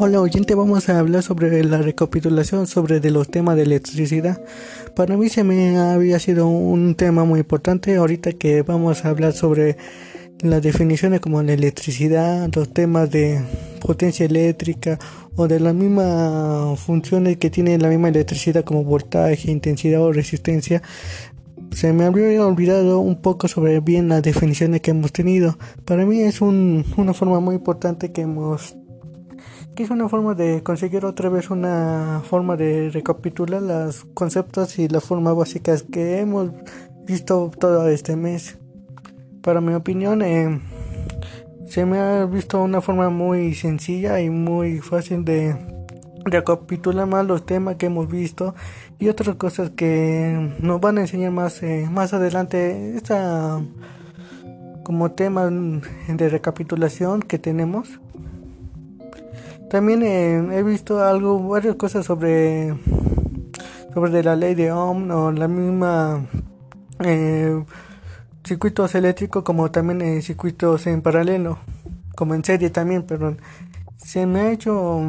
Hola oyente, vamos a hablar sobre la recapitulación sobre de los temas de electricidad. Para mí se me había sido un tema muy importante ahorita que vamos a hablar sobre las definiciones como la electricidad, los temas de potencia eléctrica o de las mismas funciones que tiene la misma electricidad como voltaje, intensidad o resistencia. Se me había olvidado un poco sobre bien las definiciones que hemos tenido. Para mí es una forma muy importante que hemos que es una forma de conseguir otra vez una forma de recapitular los conceptos y las formas básicas que hemos visto todo este mes. Para mi opinión, eh, se me ha visto una forma muy sencilla y muy fácil de recapitular más los temas que hemos visto y otras cosas que nos van a enseñar más eh, más adelante esta como tema de recapitulación que tenemos también eh, he visto algo, varias cosas sobre, sobre la ley de Ohm o la misma eh, circuitos eléctricos como también eh, circuitos en paralelo, como en serie también, perdón. Se me ha hecho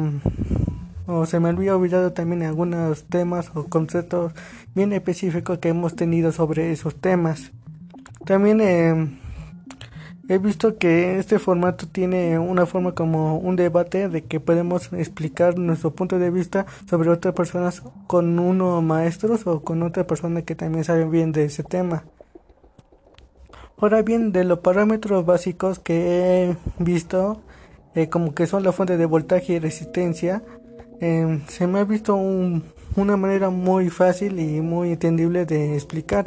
o se me había olvidado también algunos temas o conceptos bien específicos que hemos tenido sobre esos temas. También eh, He visto que este formato tiene una forma como un debate de que podemos explicar nuestro punto de vista sobre otras personas con uno maestros o con otra persona que también sabe bien de ese tema. Ahora bien, de los parámetros básicos que he visto, eh, como que son la fuente de voltaje y resistencia, eh, se me ha visto una manera muy fácil y muy entendible de explicar.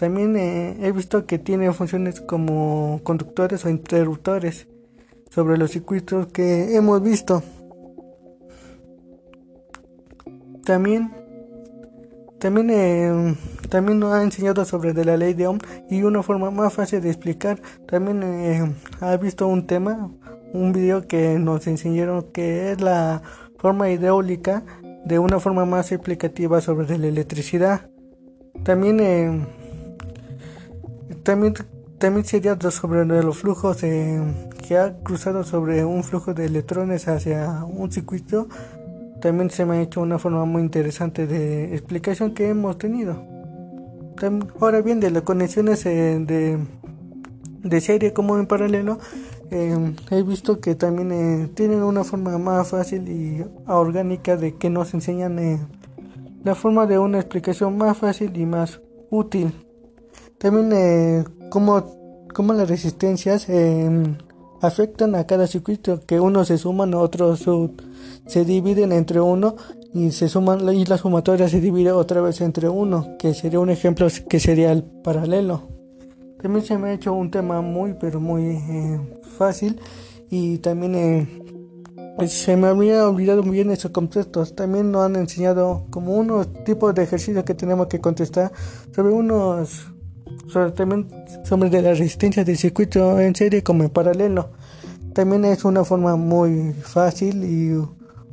También eh, he visto que tiene funciones como conductores o interruptores sobre los circuitos que hemos visto. También también, eh, también nos ha enseñado sobre la ley de Ohm y una forma más fácil de explicar. También eh, ha visto un tema, un video que nos enseñaron que es la forma hidráulica de una forma más explicativa sobre la electricidad. También eh, también, también sería sobre los flujos que ha cruzado sobre un flujo de electrones hacia un circuito. También se me ha hecho una forma muy interesante de explicación que hemos tenido. ahora bien, de las conexiones eh, de, de serie como en paralelo, eh, he visto que también eh, tienen una forma más fácil y orgánica de que nos enseñan la forma de una explicación más fácil y más útil. También eh, cómo, las resistencias em, afectan a cada circuito, que unos se suman, otros se dividen entre uno y se suman y la sumatoria se divide otra vez entre uno, que sería un ejemplo que sería el paralelo. También se me ha hecho un tema muy pero muy eh, fácil y también eh, se me había olvidado muy bien esos conceptos. También nos han enseñado como unos tipos de ejercicios que tenemos que contestar sobre unos sobre, también sobre de la resistencia del circuito en serie como en paralelo. También es una forma muy fácil y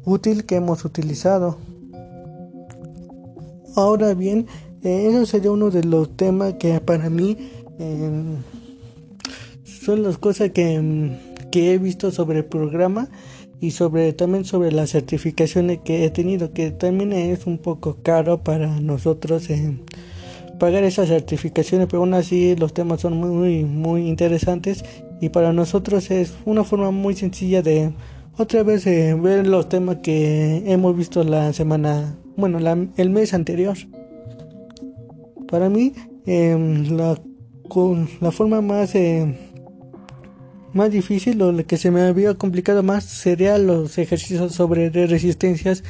útil que hemos utilizado. Ahora bien, eh, eso sería uno de los temas que para mí em, son las cosas que, que, he visto sobre el programa y sobre también sobre las certificaciones que he tenido, que también es un poco caro para nosotros. en pagar esas certificaciones, pero aún así los temas son muy, muy interesantes y para nosotros es una forma muy sencilla de otra vez eh, ver los temas que hemos visto la semana, bueno, el mes anterior. Para mí, em, la, con la forma más, eh, más difícil o la que se me había complicado más sería los ejercicios sobre resistencias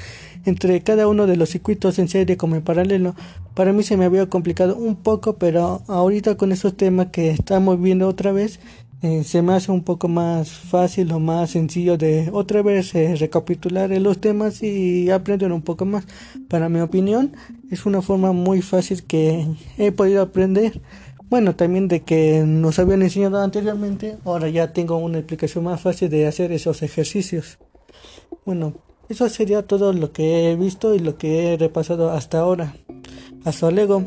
entre cada uno de los circuitos en serie como en paralelo. Para mí se me había complicado un poco, pero ahorita con estos temas que estamos viendo otra vez, eh, se me hace un poco más fácil o más sencillo de otra vez eh, recapitular los temas y aprender un poco más. Para mi opinión, es una forma muy fácil que he podido aprender. Bueno, también de que nos habían enseñado anteriormente, ahora ya tengo una explicación más fácil de hacer esos ejercicios. Bueno, eso sería todo lo que he visto y lo que he repasado hasta ahora. Hasta luego.